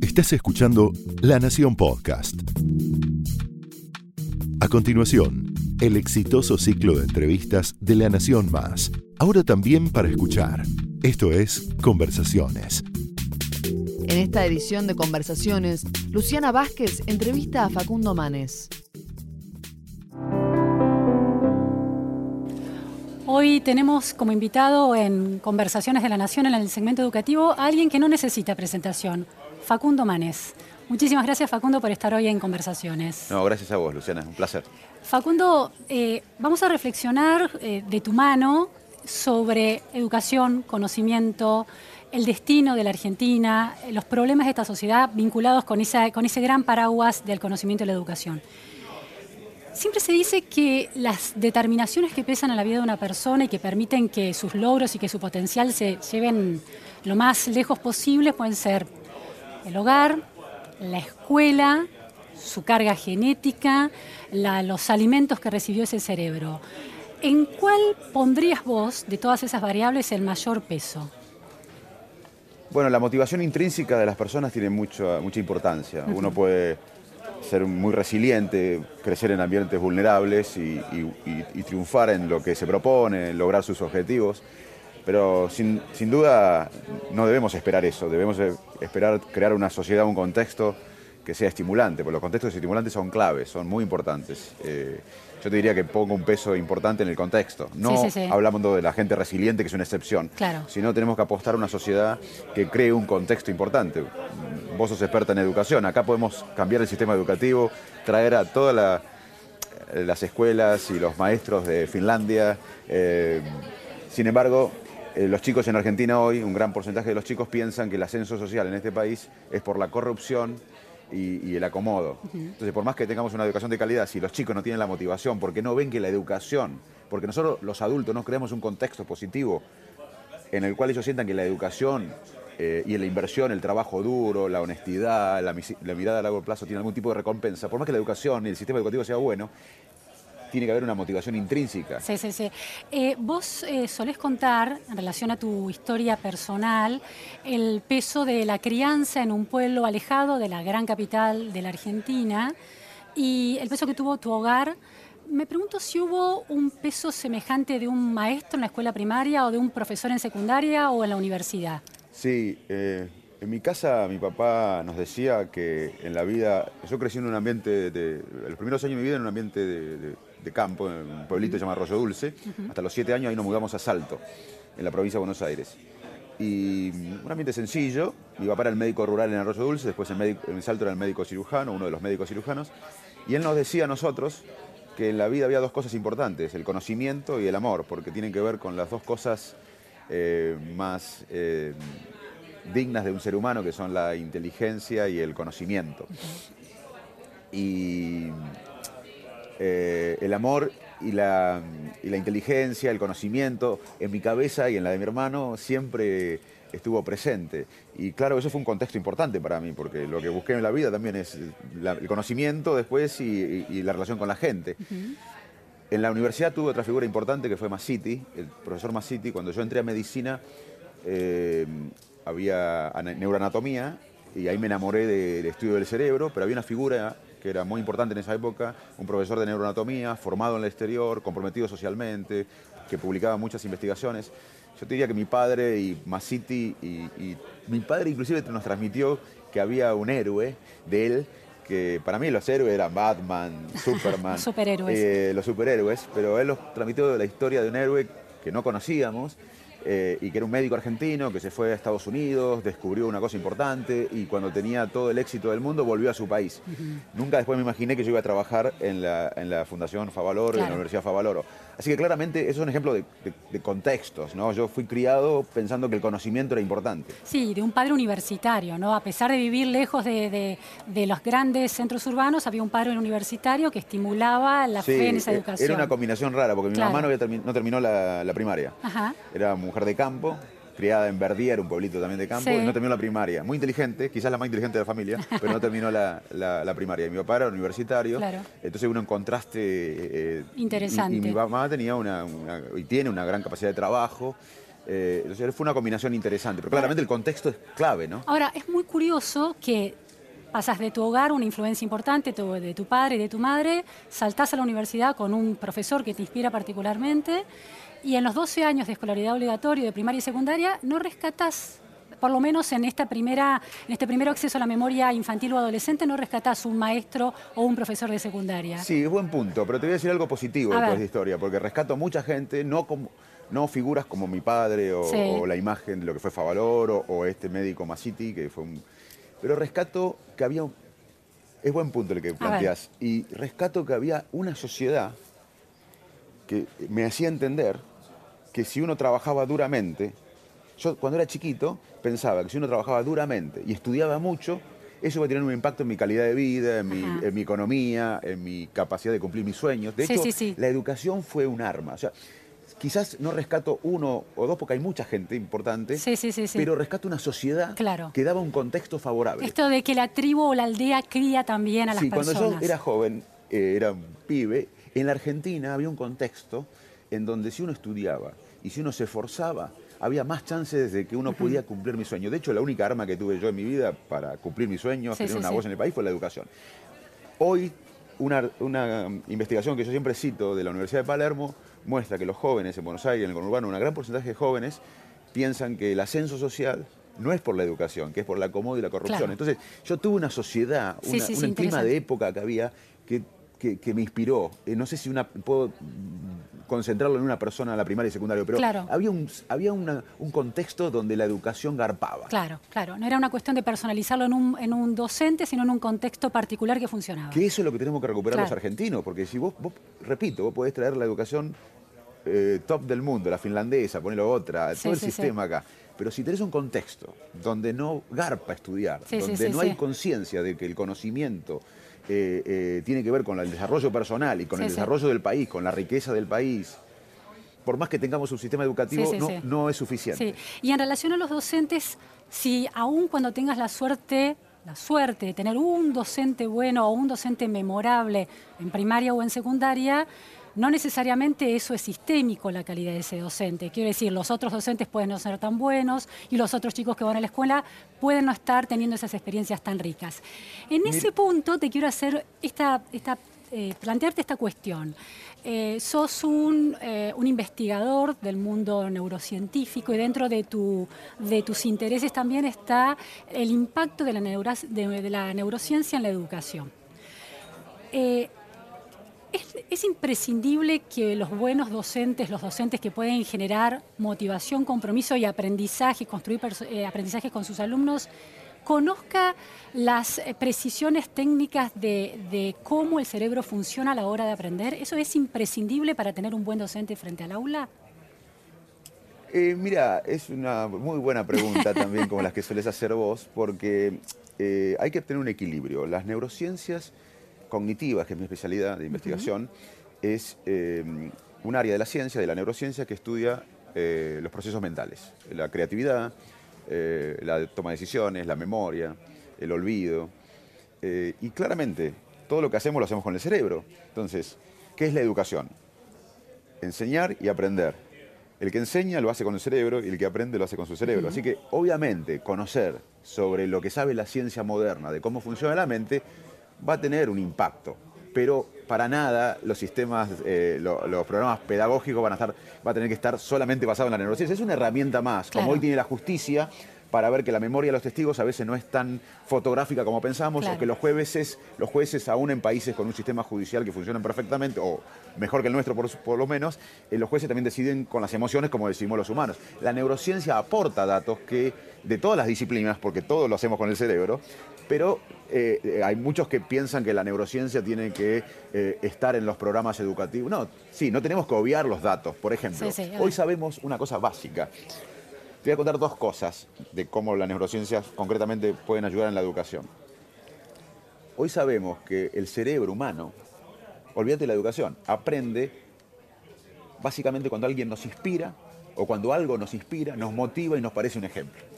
Estás escuchando La Nación Podcast. A continuación, el exitoso ciclo de entrevistas de La Nación Más. Ahora también para escuchar. Esto es Conversaciones. En esta edición de Conversaciones, Luciana Vázquez entrevista a Facundo Manes. Hoy tenemos como invitado en Conversaciones de la Nación, en el segmento educativo, a alguien que no necesita presentación, Facundo Manes. Muchísimas gracias, Facundo, por estar hoy en Conversaciones. No, gracias a vos, Luciana, un placer. Facundo, eh, vamos a reflexionar eh, de tu mano sobre educación, conocimiento, el destino de la Argentina, los problemas de esta sociedad vinculados con, con ese gran paraguas del conocimiento y la educación. Siempre se dice que las determinaciones que pesan en la vida de una persona y que permiten que sus logros y que su potencial se lleven lo más lejos posible pueden ser el hogar, la escuela, su carga genética, los alimentos que recibió ese cerebro. ¿En cuál pondrías vos de todas esas variables el mayor peso? Bueno, la motivación intrínseca de las personas tiene mucha, mucha importancia. Uno puede ser muy resiliente, crecer en ambientes vulnerables y, triunfar en lo que se propone, lograr sus objetivos. Pero sin, duda no debemos esperar eso, debemos esperar crear una sociedad, un contexto que sea estimulante, porque los contextos estimulantes son claves, son muy importantes. Eh, yo te diría que pongo un peso importante en el contexto. No hablamos de la gente resiliente, que es una excepción, claro. sino tenemos que apostar a una sociedad que cree un contexto importante vos sos experta en educación, acá podemos cambiar el sistema educativo, traer a todas las escuelas y los maestros de Finlandia. Eh, sin embargo, eh, los chicos en Argentina hoy, un gran porcentaje de los chicos piensan que el ascenso social en este país es por la corrupción y, el acomodo. Entonces, por más que tengamos una educación de calidad, si los chicos no tienen la motivación, porque no ven que la educación, porque nosotros los adultos no creamos un contexto positivo en el cual ellos sientan que la educación eh, y la inversión, el trabajo duro, la honestidad, la, mirada a largo plazo tiene algún tipo de recompensa. Por más que la educación y el sistema educativo sea bueno, tiene que haber una motivación intrínseca. Sí, sí, sí. Eh, vos eh, solés contar, en relación a tu historia personal, el peso de la crianza en un pueblo alejado de la gran capital de la Argentina y el peso que tuvo tu hogar. Me pregunto si hubo un peso semejante de un maestro en la escuela primaria o de un profesor en secundaria o en la universidad. Sí, eh, en mi casa mi papá nos decía que en la vida, yo crecí en un ambiente, de, los primeros años de mi vida en un ambiente de, campo, en un pueblito llamado Arroyo Dulce, hasta los siete años ahí nos mudamos a Salto, en la provincia de Buenos Aires. Y un ambiente sencillo, mi papá era el médico rural en Arroyo Dulce, después en, en Salto era el médico cirujano, uno de los médicos cirujanos, y él nos decía a nosotros que en la vida había dos cosas importantes, el conocimiento y el amor, porque tienen que ver con las dos cosas eh, más eh, dignas de un ser humano, que son la inteligencia y el conocimiento. Y eh, el amor y la, inteligencia, el conocimiento, en mi cabeza y en la de mi hermano, siempre estuvo presente. Y claro, eso fue un contexto importante para mí, porque lo que busqué en la vida también es el conocimiento después y, la relación con la gente. En la universidad tuve otra figura importante que fue Masiti, el profesor Masiti. Cuando yo entré a medicina eh, había neuroanatomía y ahí me enamoré del estudio del cerebro, pero había una figura que era muy importante en esa época, un profesor de neuroanatomía, formado en el exterior, comprometido socialmente, que publicaba muchas investigaciones. Yo te diría que mi padre y Masiti, y mi padre inclusive nos transmitió que había un héroe de él que para mí los héroes eran Batman, Superman, superhéroes. Eh, los superhéroes, pero él los transmitió de la historia de un héroe que no conocíamos eh, y que era un médico argentino que se fue a Estados Unidos, descubrió una cosa importante y cuando tenía todo el éxito del mundo volvió a su país. Nunca después me imaginé que yo iba a trabajar en la, Fundación Favaloro, en la Universidad Favaloro. Así que claramente eso es un ejemplo de, contextos, ¿no? Yo fui criado pensando que el conocimiento era importante. Sí, de un padre universitario, ¿no? A pesar de vivir lejos de, los grandes centros urbanos, había un padre universitario que estimulaba la fe en esa e-, educación. Era una combinación rara, porque mi mamá no, terminó la, primaria. Era mujer de campo, criada en Verdier, un pueblito también de campo, y no terminó la primaria. Muy inteligente, quizás la más inteligente de la familia, pero no terminó la, primaria. Y mi papá era universitario, entonces hubo un contraste interesante. Y, mi mamá tenía una, y tiene una gran capacidad de trabajo. Eh, fue una combinación interesante, pero claramente el contexto es clave, ¿no? Ahora, es muy curioso que pasas de tu hogar una influencia importante de tu padre y de tu madre, saltás a la universidad con un profesor que te inspira particularmente y en los 12 años de escolaridad obligatoria de primaria y secundaria no rescatás por lo menos en, esta primera, en este primer acceso a la memoria infantil o adolescente, no rescatás un maestro o un profesor de secundaria. Sí, es buen punto, pero te voy a decir algo positivo después de historia, porque rescato a mucha gente, no como no figuras como mi padre o, la imagen de lo que fue Favaloro o, este médico Masiti, que fue un... Pero rescato que había... Es buen punto el que planteas. Y rescato que había una sociedad que me hacía entender que si uno trabajaba duramente, yo cuando era chiquito pensaba que si uno trabajaba duramente y estudiaba mucho, eso iba a tener un impacto en mi calidad de vida, en mi, economía, en mi capacidad de cumplir mis sueños. De hecho, la educación fue un arma. O sea, quizás no rescato uno o dos porque hay mucha gente importante, pero rescato una sociedad que daba un contexto favorable. Esto de que la tribu o la aldea cría también a las personas. Sí, cuando yo era joven, eh, era un pibe, en la Argentina había un contexto en donde si uno estudiaba y si uno se esforzaba, había más chances de que uno pudiera cumplir mi sueño. De hecho, la única arma que tuve yo en mi vida para cumplir mi sueño, tener una voz en el país, fue la educación. Hoy, una, una investigación que yo siempre cito de la Universidad de Palermo muestra que los jóvenes en Buenos Aires, en el conurbano, un gran porcentaje de jóvenes piensan que el ascenso social no es por la educación, que es por la acomodo y la corrupción. Entonces, yo tuve una sociedad, un clima de época que había que, que, me inspiró. Eh, no sé si una puedo concentrarlo en una persona, la primaria y secundaria, pero había, un, había un contexto donde la educación garpaba. Claro, claro. No era una cuestión de personalizarlo en un, en un docente, sino en un contexto particular que funcionaba. Que eso es lo que tenemos que recuperar los argentinos, porque si vos, repito, vos podés traer la educación eh, top del mundo, la finlandesa, ponerlo otra, todo el sistema acá. Pero si tenés un contexto donde no garpa estudiar, donde no hay conciencia de que el conocimiento eh, eh, tiene que ver con el desarrollo personal y con el desarrollo del país, con la riqueza del país, por más que tengamos un sistema educativo, no, no, es suficiente. Y en relación a los docentes, si aún cuando tengas la suerte, la suerte de tener un docente bueno o un docente memorable en primaria o en secundaria, no necesariamente eso es sistémico la calidad de ese docente. Quiero decir, los otros docentes pueden no ser tan buenos y los otros chicos que van a la escuela pueden no estar teniendo esas experiencias tan ricas. En ese punto te quiero hacer esta, eh, plantearte esta cuestión. Eh, sos un, eh, un, investigador del mundo neurocientífico y dentro de, tu, de tus intereses también está el impacto de la, de, la neurociencia en la educación. Es, imprescindible que los buenos docentes, los docentes que pueden generar motivación, compromiso y aprendizaje, construir eh, aprendizajes con sus alumnos, conozca las eh, precisiones técnicas de, cómo el cerebro funciona a la hora de aprender. ¿Eso es imprescindible para tener un buen docente frente al aula? Eh, mira, es una muy buena pregunta también como las que sueles hacer vos, porque hay que tener un equilibrio. Las neurociencias cognitiva, que es mi especialidad de investigación, es eh, un área de la ciencia, de la neurociencia, que estudia eh, los procesos mentales, la creatividad, eh, la toma de decisiones, la memoria, el olvido. y claramente, todo lo que hacemos lo hacemos con el cerebro. Entonces, ¿qué es la educación? Enseñar y aprender. El que enseña lo hace con el cerebro y el que aprende lo hace con su cerebro. Así que, obviamente, conocer sobre lo que sabe la ciencia moderna de cómo funciona la mente va a tener un impacto, pero para nada los sistemas, eh, los programas pedagógicos van a, estar, va a tener que estar solamente basados en la neurociencia. Es una herramienta más, como hoy tiene la justicia, para ver que la memoria de los testigos a veces no es tan fotográfica como pensamos, o que los jueces, los jueces, aún en países con un sistema judicial que funciona perfectamente, o mejor que el nuestro por, lo menos, eh, los jueces también deciden con las emociones como decimos los humanos. La neurociencia aporta datos que de todas las disciplinas, porque todo lo hacemos con el cerebro, pero eh, eh, hay muchos que piensan que la neurociencia tiene que estar en los programas educativos. No, sí, no tenemos que obviar los datos. Por ejemplo, hoy sabemos una cosa básica. Te voy a contar dos cosas de cómo las neurociencias concretamente pueden ayudar en la educación. Hoy sabemos que el cerebro humano, olvídate de la educación, aprende básicamente cuando alguien nos inspira o cuando algo nos inspira, nos motiva y nos parece un ejemplo.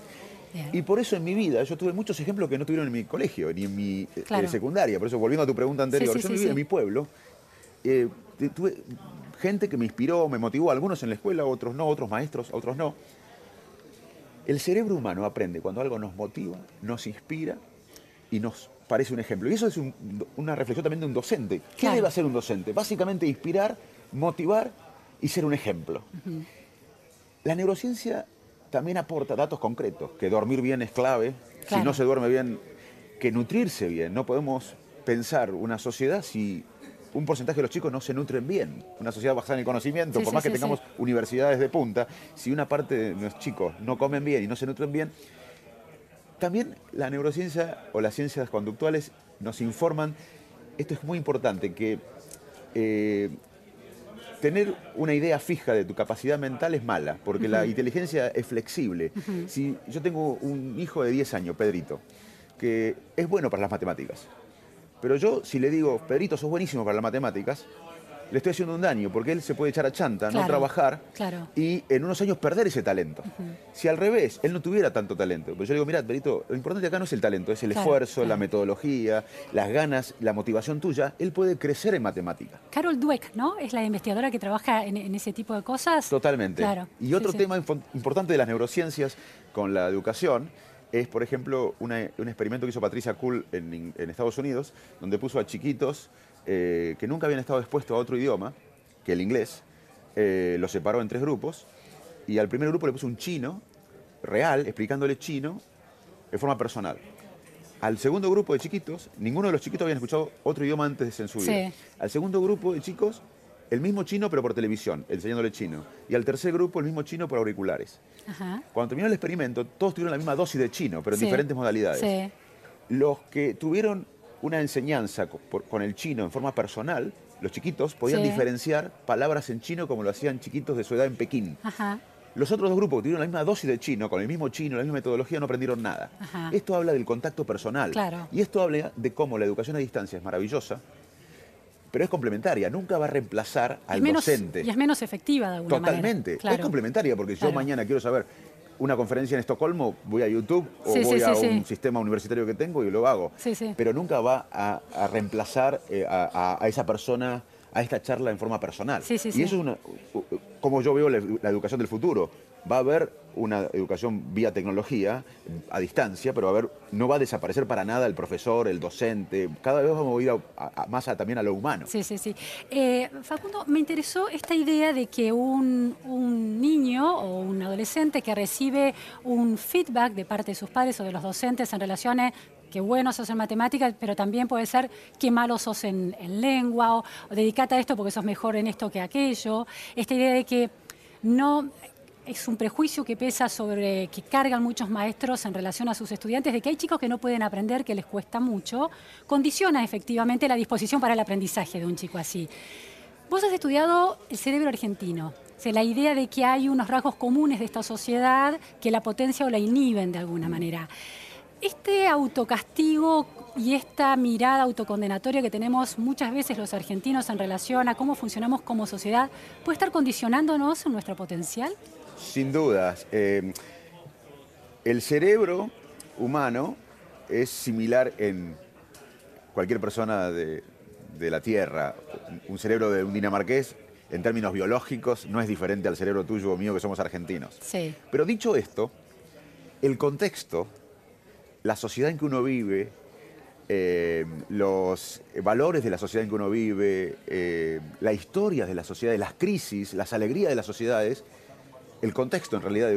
Y por eso en mi vida yo tuve muchos ejemplos que no tuvieron en mi colegio ni en mi eh, secundaria. Por eso, volviendo a tu pregunta anterior, yo en mi pueblo, eh, tuve gente que me inspiró, me motivó, algunos en la escuela, otros no, otros maestros, otros no. El cerebro humano aprende cuando algo nos motiva, nos inspira y nos parece un ejemplo. Y eso es una reflexión también de un docente. ¿Qué debe hacer un docente? Básicamente inspirar, motivar y ser un ejemplo. La neurociencia también aporta datos concretos, que dormir bien es clave, si no se duerme bien, que nutrirse bien. No podemos pensar una sociedad si un porcentaje de los chicos no se nutren bien. Una sociedad basada en el conocimiento, por más que tengamos universidades de punta, si una parte de nuestros chicos no comen bien y no se nutren bien, también la neurociencia o las ciencias conductuales nos informan, esto es muy importante, que eh, tener una idea fija de tu capacidad mental es mala, porque la inteligencia es flexible. Si yo tengo un hijo de 10 años, Pedrito, que es bueno para las matemáticas, pero yo si le digo, Pedrito, sos buenísimo para las matemáticas, le estoy haciendo un daño, porque él se puede echar a chanta, no trabajar y en unos años perder ese talento. Si al revés, él no tuviera tanto talento, pues yo le digo, mira, Perito, lo importante acá no es el talento, es el esfuerzo, la metodología, las ganas, la motivación tuya, él puede crecer en matemática. Carol Dweck, ¿no? Es la investigadora que trabaja en, ese tipo de cosas. Totalmente. Y otro tema importante de las neurociencias con la educación es, por ejemplo, un experimento que hizo Patricia Kuhl en Estados Unidos, donde puso a chiquitos eh, que nunca habían estado expuestos a otro idioma que el inglés, eh, los separó en tres grupos y al primer grupo le puso un chino real, explicándole chino de forma personal. Al segundo grupo de chiquitos, ninguno de los chiquitos habían escuchado otro idioma antes en su vida. Al segundo grupo de chicos, el mismo chino pero por televisión, enseñándole chino. Y al tercer grupo, el mismo chino por auriculares. Cuando terminó el experimento, todos tuvieron la misma dosis de chino, pero en diferentes modalidades. Los que tuvieron una enseñanza con el chino en forma personal, los chiquitos podían diferenciar palabras en chino como lo hacían chiquitos de su edad en Pekín. Los otros dos grupos que tuvieron la misma dosis de chino, con el mismo chino, la misma metodología, no aprendieron nada. Esto habla del contacto personal. Y esto habla de cómo la educación a distancia es maravillosa, pero es complementaria, nunca va a reemplazar al docente. Y es menos efectiva de alguna Totalmente. manera. Es complementaria, porque yo mañana quiero saber una conferencia en Estocolmo, voy a YouTube o voy a un sistema universitario que tengo y lo hago. Pero nunca va a, reemplazar eh, a, esa persona, a esta charla en forma personal. y eso es una, como yo veo la educación del futuro va a haber una educación vía tecnología a distancia, pero va a haber, no va a desaparecer para nada el profesor, el docente. Cada vez vamos a ir más también a lo humano. Sí, sí, sí. Eh, Facundo, me interesó esta idea de que un, niño o un adolescente que recibe un feedback de parte de sus padres o de los docentes en relaciones qué bueno sos en matemáticas, pero también puede ser qué malo sos en, lengua o, dedicate a esto porque sos mejor en esto que aquello. Esta idea de que no es un prejuicio que pesa sobre, que cargan muchos maestros en relación a sus estudiantes, de que hay chicos que no pueden aprender, que les cuesta mucho, condiciona efectivamente la disposición para el aprendizaje de un chico así. Vos has estudiado el cerebro argentino, la idea de que hay unos rasgos comunes de esta sociedad que la potencia o la inhiben de alguna manera. Este autocastigo y esta mirada autocondenatoria que tenemos muchas veces los argentinos en relación a cómo funcionamos como sociedad, ¿puede estar condicionándonos en nuestro potencial? Sin dudas. Eh, el cerebro humano es similar en cualquier persona de, la Tierra. Un cerebro de un dinamarqués, en términos biológicos, no es diferente al cerebro tuyo o mío que somos argentinos. Sí. Pero dicho esto, el contexto, la sociedad en que uno vive, eh, los valores de la sociedad en que uno vive, eh, la historia de la sociedad, las crisis, las alegrías de las sociedades, el contexto en realidad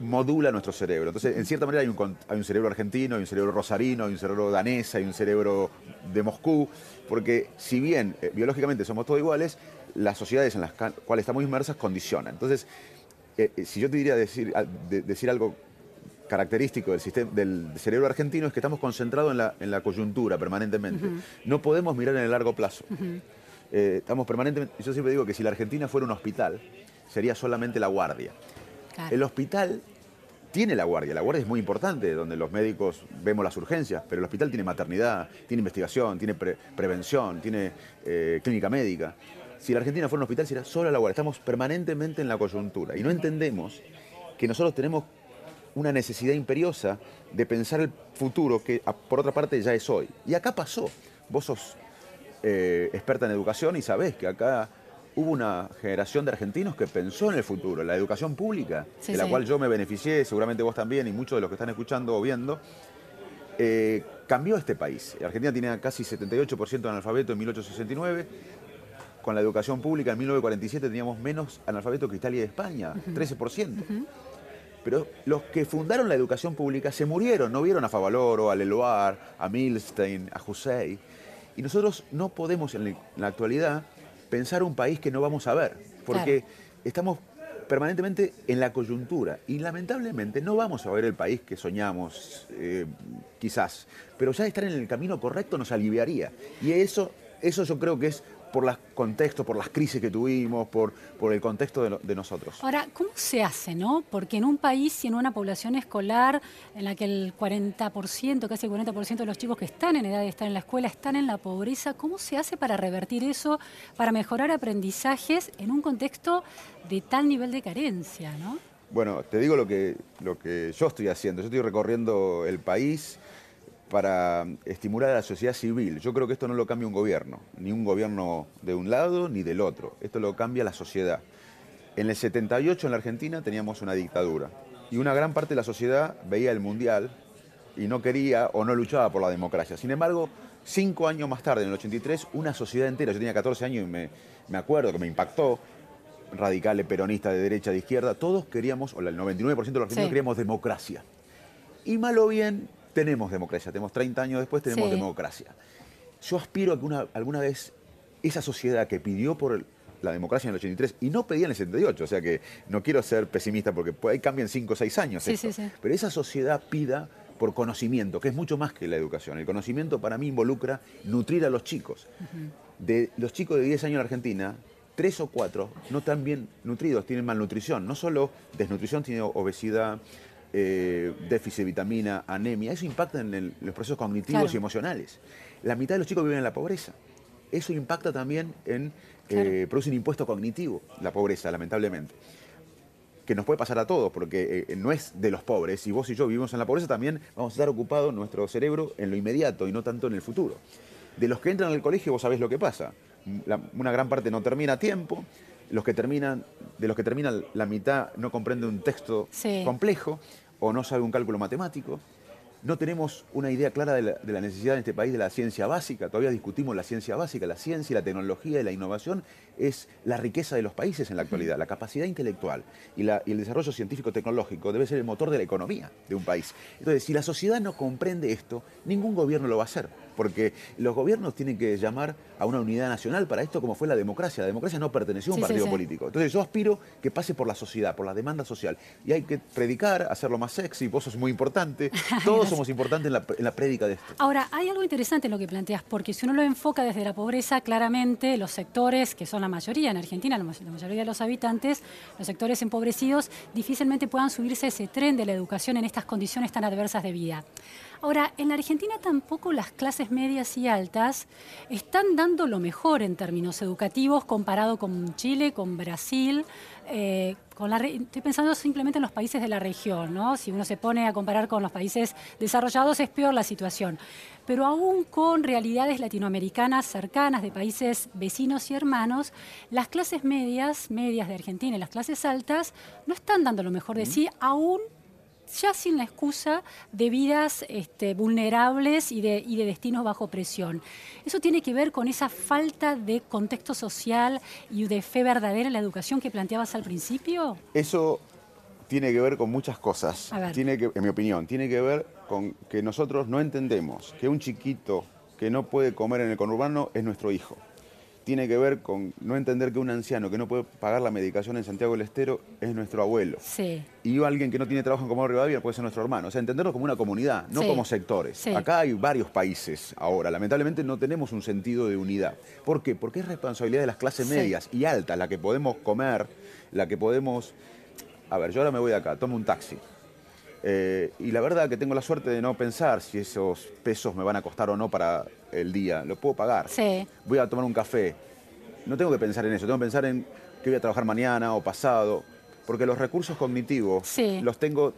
modula nuestro cerebro. Entonces, en cierta manera hay un, cerebro argentino, hay un cerebro rosarino, hay un cerebro danés, hay un cerebro de Moscú, porque si bien eh, biológicamente somos todos iguales, las sociedades en las cuales estamos inmersas condicionan. Entonces, eh, si yo te diría decir, decir algo característico del, sistema, del cerebro argentino es que estamos concentrados en la, coyuntura permanentemente. No podemos mirar en el largo plazo. estamos permanentemente, yo siempre digo que si la Argentina fuera un hospital, sería solamente la guardia. El hospital tiene la guardia, la guardia es muy importante, donde los médicos vemos las urgencias, pero el hospital tiene maternidad, tiene investigación, tiene prevención, tiene eh, clínica médica. Si la Argentina fuera un hospital sería solo la guardia, estamos permanentemente en la coyuntura y no entendemos que nosotros tenemos una necesidad imperiosa de pensar el futuro que por otra parte ya es hoy. Y acá pasó, vos sos eh, experta en educación y sabés que acá hubo una generación de argentinos que pensó en el futuro, en la educación pública, Sí, de la sí. cual yo me beneficié, seguramente vos también y muchos de los que están escuchando o viendo, eh, cambió este país. Argentina tenía casi 78% de analfabeto en 1869. Con la educación pública en 1947 teníamos menos analfabeto que Italia y España, 13%. Pero los que fundaron la educación pública se murieron, no vieron a Favaloro, a Leloir, a Milstein, a José. Y nosotros no podemos en la- en la actualidad pensar un país que no vamos a ver, porque Claro. estamos permanentemente en la coyuntura y lamentablemente no vamos a ver el país que soñamos, eh, quizás, pero ya estar en el camino correcto nos aliviaría. Y eso, eso yo creo que es por los contextos, por las crisis que tuvimos, por, por el contexto de, lo- de nosotros. Ahora, ¿cómo se hace, no? Porque en un país y en una población escolar en la que el 40%, casi el 40% de los chicos que están en edad de estar en la escuela están en la pobreza, ¿cómo se hace para revertir eso, para mejorar aprendizajes en un contexto de tal nivel de carencia, no? Bueno, te digo lo que, lo que yo estoy haciendo. Yo estoy recorriendo el país para estimular a la sociedad civil. Yo creo que esto no lo cambia un gobierno, ni un gobierno de un lado ni del otro. Esto lo cambia la sociedad. En el 78 en la Argentina teníamos una dictadura y una gran parte de la sociedad veía el Mundial y no quería o no luchaba por la democracia. Sin embargo, cinco años más tarde, en el 83, una sociedad entera, yo tenía 14 años y me, me acuerdo que me impactó, radicales, peronistas, de derecha, de izquierda, todos queríamos, o el 99% de los argentinos Sí. queríamos democracia. Y mal o bien, tenemos democracia. Tenemos 30 años después, tenemos Sí. democracia. Yo aspiro a que una- alguna vez esa sociedad que pidió por el- la democracia en el 83 y no pedía en el 78, o sea que no quiero ser pesimista porque por ahí cambian 5 o 6 años. Sí, esto. sí, sí. Pero esa sociedad pida por conocimiento, que es mucho más que la educación. El conocimiento para mí involucra nutrir a los chicos. De los chicos de 10 años en Argentina, tres o cuatro no están bien nutridos, tienen malnutrición. No solo desnutrición, sino obesidad, eh, déficit de vitamina, anemia. Eso impacta en el- los procesos cognitivos Claro. y emocionales. La mitad de los chicos viven en la pobreza. Eso impacta también en, Claro. eh, produce un impuesto cognitivo, la pobreza, lamentablemente que nos puede pasar a todos, porque eh, no es de los pobres. Si vos y yo vivimos en la pobreza, también vamos a estar ocupados nuestro cerebro en lo inmediato y no tanto en el futuro. De los que entran al colegio, vos sabés lo que pasa. La- una gran parte no termina a tiempo. Los que terminan, de los que terminan, la mitad no comprende un texto Sí. complejo o no sabe un cálculo matemático. No tenemos una idea clara de la, necesidad en este país de la ciencia básica. Todavía discutimos la ciencia básica. La ciencia, la tecnología y la innovación es la riqueza de los países en la actualidad. La capacidad intelectual y, y el desarrollo científico-tecnológico debe ser el motor de la economía de un país. Entonces, si la sociedad no comprende esto, ningún gobierno lo va a hacer. Porque los gobiernos tienen que llamar a una unidad nacional para esto, como fue la democracia. La democracia no perteneció a un Sí, partido sí. político. Entonces, yo aspiro que pase por la sociedad, por la demanda social. Y hay que predicar, hacerlo más sexy. Vos sos muy importante. Todos somos importantes en la, en la prédica de esto. Ahora, hay algo interesante en lo que planteas, porque si uno lo enfoca desde la pobreza, claramente los sectores, que son la mayoría en Argentina, la mayoría de los habitantes, los sectores empobrecidos, difícilmente puedan subirse a ese tren de la educación en estas condiciones tan adversas de vida. Ahora, en la Argentina tampoco las clases medias y altas están dando lo mejor en términos educativos comparado con Chile, con Brasil. eh, con la re- estoy pensando simplemente en los países de la región, ¿no? Si uno se pone a comparar con los países desarrollados es peor la situación. Pero aún con realidades latinoamericanas cercanas de países vecinos y hermanos, las clases medias, medias de Argentina y las clases altas no están dando lo mejor de sí, aún ya sin la excusa de vidas este, vulnerables y de, y de destinos bajo presión. Eso tiene que ver con esa falta de contexto social y de fe verdadera en la educación que planteabas al principio. Eso tiene que ver con muchas cosas. Tiene que, en mi opinión, tiene que ver con que nosotros no entendemos que un chiquito que no puede comer en el conurbano es nuestro hijo. Tiene que ver con no entender que un anciano que no puede pagar la medicación en Santiago del Estero es nuestro abuelo. Sí. Y alguien que no tiene trabajo en Comodoro Rivadavia puede ser nuestro hermano. O sea, entenderlo como una comunidad, no Sí. como sectores. Sí. Acá hay varios países ahora. Lamentablemente no tenemos un sentido de unidad. ¿Por qué? Porque es responsabilidad de las clases medias y altas, la que podemos comer, la que podemos... A ver, yo ahora me voy de acá, tomo un taxi. Eh, y la verdad que tengo la suerte de no pensar si esos pesos me van a costar o no para el día. Lo puedo pagar. Sí. Voy a tomar un café. No tengo que pensar en eso, tengo que pensar en que voy a trabajar mañana o pasado. Porque los recursos cognitivos Sí. los tengo,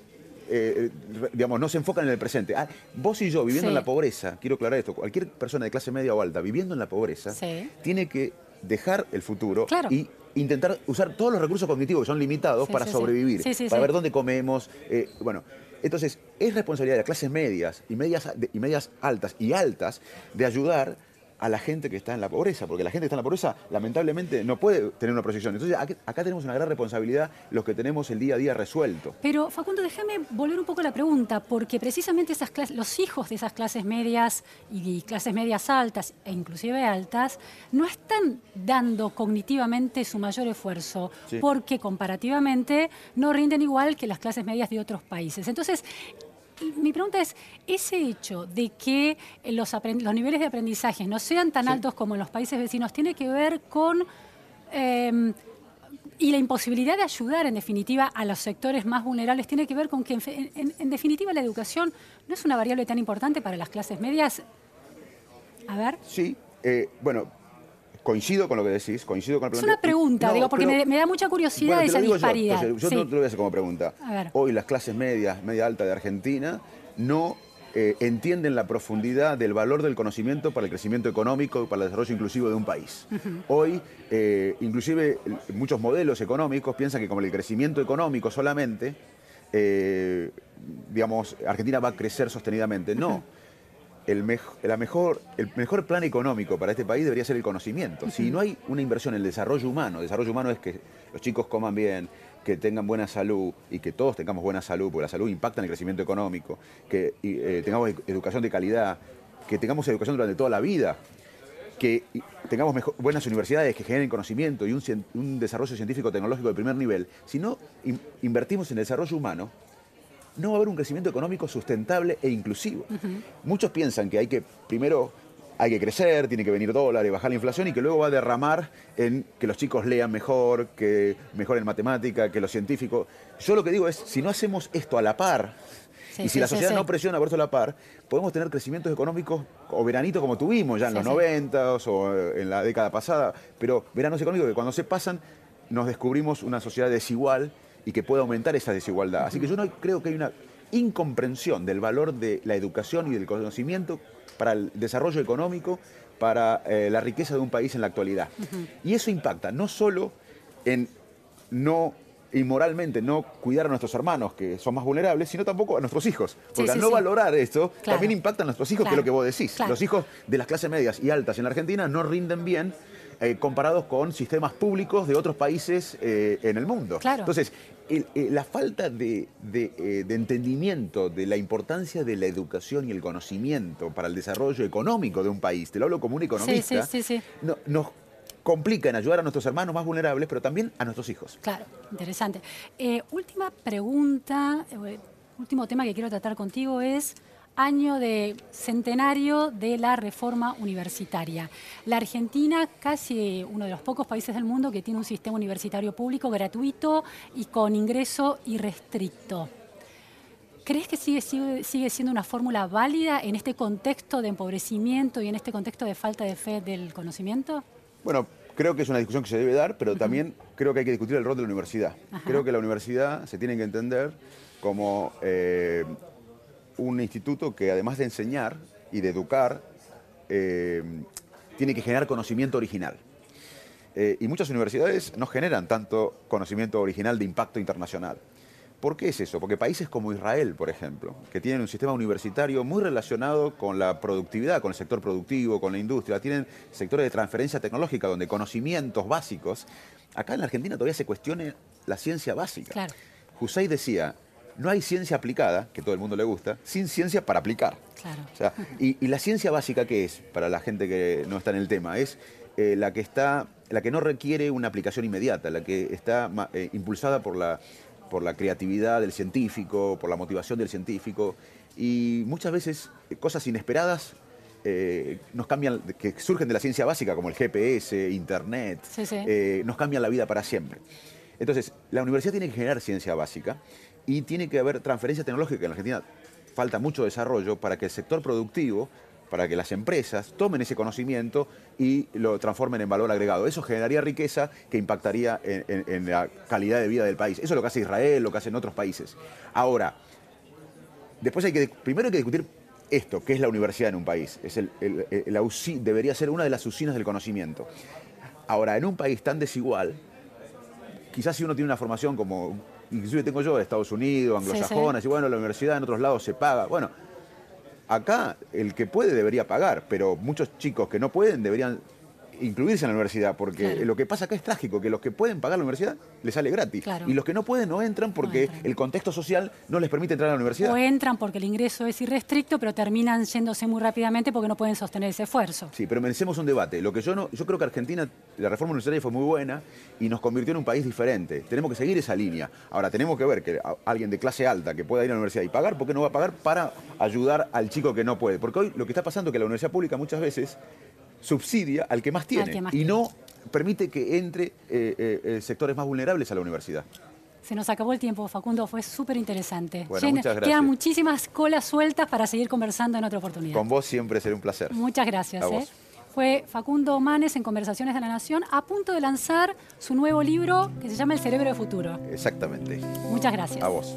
eh, digamos, no se enfocan en el presente. Ah, vos y yo viviendo Sí. en la pobreza, quiero aclarar esto, cualquier persona de clase media o alta viviendo en la pobreza Sí. tiene que dejar el futuro Claro. y intentar usar todos los recursos cognitivos que son limitados Sí, para sí, sobrevivir, Sí, para ver dónde comemos. eh, bueno, entonces es responsabilidad de las clases medias y medias, y medias altas y altas de ayudar a la gente que está en la pobreza, porque la gente que está en la pobreza lamentablemente no puede tener una proyección. Entonces acá, tenemos una gran responsabilidad los que tenemos el día a día resuelto. Pero Facundo, déjame volver un poco a la pregunta, porque precisamente esas clases, los hijos de esas clases medias y clases medias altas e inclusive altas no están dando cognitivamente su mayor esfuerzo, Sí. porque comparativamente no rinden igual que las clases medias de otros países. Entonces, mi pregunta es, ese hecho de que los, niveles de aprendizaje no sean tan Sí. altos como en los países vecinos, ¿tiene que ver con... em, y la imposibilidad de ayudar, en definitiva, a los sectores más vulnerables tiene que ver con que, en, fe- en- en definitiva, la educación no es una variable tan importante para las clases medias. A ver, Sí, eh, bueno, coincido con lo que decís, coincido con el es una pregunta, No, digo, porque pero- me, me da mucha curiosidad Bueno, esa yo, disparidad. entonces, yo Sí. no te lo voy a hacer como pregunta. Hoy las clases medias, media alta de Argentina, no eh, entienden la profundidad del valor del conocimiento para el crecimiento económico y para el desarrollo inclusivo de un país. Hoy, eh, inclusive, muchos modelos económicos piensan que como el crecimiento económico solamente, eh, digamos, Argentina va a crecer sostenidamente. No. El, la mejor, el mejor plan económico para este país debería ser el conocimiento. Si no hay una inversión en el desarrollo humano, desarrollo humano es que los chicos coman bien, que tengan buena salud y que todos tengamos buena salud, porque la salud impacta en el crecimiento económico, que eh, tengamos ed- educación de calidad, que tengamos educación durante toda la vida, que tengamos buenas universidades que generen conocimiento y un, desarrollo científico tecnológico de primer nivel. Si no in- invertimos en el desarrollo humano, no va a haber un crecimiento económico sustentable e inclusivo. Muchos piensan que hay que, primero, hay que crecer, tiene que venir dólares, bajar la inflación y que luego va a derramar en que los chicos lean mejor, que mejoren matemática, que los científicos. Yo lo que digo es, si no hacemos esto a la par, Sí, y sí, si la sociedad sí. no presiona por eso a la par, podemos tener crecimientos económicos o veranitos como tuvimos ya en los sí. 90 o eh, en la década pasada, pero veranos económicos que cuando se pasan nos descubrimos una sociedad desigual y que puede aumentar esa desigualdad. Así que yo no creo que hay una incomprensión del valor de la educación y del conocimiento para el desarrollo económico, para eh, la riqueza de un país en la actualidad. Y eso impacta no solo en no inmoralmente no cuidar a nuestros hermanos que son más vulnerables, sino tampoco a nuestros hijos. Porque Sí, al no sí. valorar esto, Claro. también impacta a nuestros hijos, que es Claro. lo que vos decís. Claro. Los hijos de las clases medias y altas en la Argentina no rinden bien eh, comparados con sistemas públicos de otros países eh, en el mundo. Claro. Entonces, el- eh, la falta de, de, de entendimiento de la importancia de la educación y el conocimiento para el desarrollo económico de un país, te lo hablo como un economista, sí, sí, sí. no- nos complica en ayudar a nuestros hermanos más vulnerables, pero también a nuestros hijos. Claro, interesante. Eh, última pregunta, último tema que quiero tratar contigo es año de centenario de la reforma universitaria. La Argentina, casi uno de los pocos países del mundo que tiene un sistema universitario público gratuito y con ingreso irrestricto. ¿Crees que sigue, sigue, sigue siendo una fórmula válida en este contexto de empobrecimiento y en este contexto de falta de fe del conocimiento? Bueno, creo que es una discusión que se debe dar, pero también creo que hay que discutir el rol de la universidad. Ajá. Creo que la universidad se tiene que entender como eh, un instituto que además de enseñar y de educar, eh, tiene que generar conocimiento original. Eh, y muchas universidades no generan tanto conocimiento original de impacto internacional. ¿Por qué es eso? Porque países como Israel, por ejemplo, que tienen un sistema universitario muy relacionado con la productividad, con el sector productivo, con la industria, tienen sectores de transferencia tecnológica donde conocimientos básicos, acá en la Argentina todavía se cuestione la ciencia básica. Claro. Hussein decía, no hay ciencia aplicada, que todo el mundo le gusta, sin ciencia para aplicar. Claro. O sea, y, y la ciencia básica qué es, para la gente que no está en el tema, es eh, la que está, la que no requiere una aplicación inmediata, la que está eh, impulsada por la, por la creatividad del científico, por la motivación del científico, y muchas veces eh, cosas inesperadas eh, nos cambian, que surgen de la ciencia básica, como el GPS, Internet, Sí, sí. eh, nos cambian la vida para siempre. Entonces, la universidad tiene que generar ciencia básica y tiene que haber transferencia tecnológica. En la Argentina falta mucho desarrollo para que el sector productivo, para que las empresas tomen ese conocimiento y lo transformen en valor agregado. Eso generaría riqueza que impactaría en, la calidad de vida del país. Eso es lo que hace Israel, lo que hacen otros países. Ahora, Después hay que, primero hay que discutir esto, qué es la universidad en un país. Es la debería ser una de las usinas del conocimiento. Ahora, en un país tan desigual, quizás si uno tiene una formación como, inclusive tengo yo de Estados Unidos, anglosajona, y bueno, la universidad en otros lados se paga. Bueno, acá el que puede debería pagar, pero muchos chicos que no pueden deberían incluirse en la universidad, porque lo que pasa acá es trágico, que los que pueden pagar la universidad les sale gratis. Y los que no pueden no entran porque el contexto social no les permite entrar a la universidad. O entran porque el ingreso es irrestricto, pero terminan yéndose muy rápidamente porque no pueden sostener ese esfuerzo. Sí, pero merecemos un debate. Lo que yo no, yo creo que Argentina, la reforma universitaria fue muy buena y nos convirtió en un país diferente. Tenemos que seguir esa línea. Ahora, tenemos que ver que alguien de clase alta que pueda ir a la universidad y pagar, ¿por qué no va a pagar para ayudar al chico que no puede? Porque hoy lo que está pasando es que la universidad pública muchas veces subsidia al que más tiene y no permite que entre eh, eh, eh, sectores más vulnerables a la universidad. Se nos acabó el tiempo, Facundo, fue súper interesante. Bueno, muchas gracias. Quedan muchísimas colas sueltas para seguir conversando en otra oportunidad. Con vos siempre será un placer. Muchas gracias. Fue Facundo Manes en Conversaciones de la Nación, a punto de lanzar su nuevo libro que se llama El Cerebro de Futuro. Exactamente. Muchas gracias. A vos.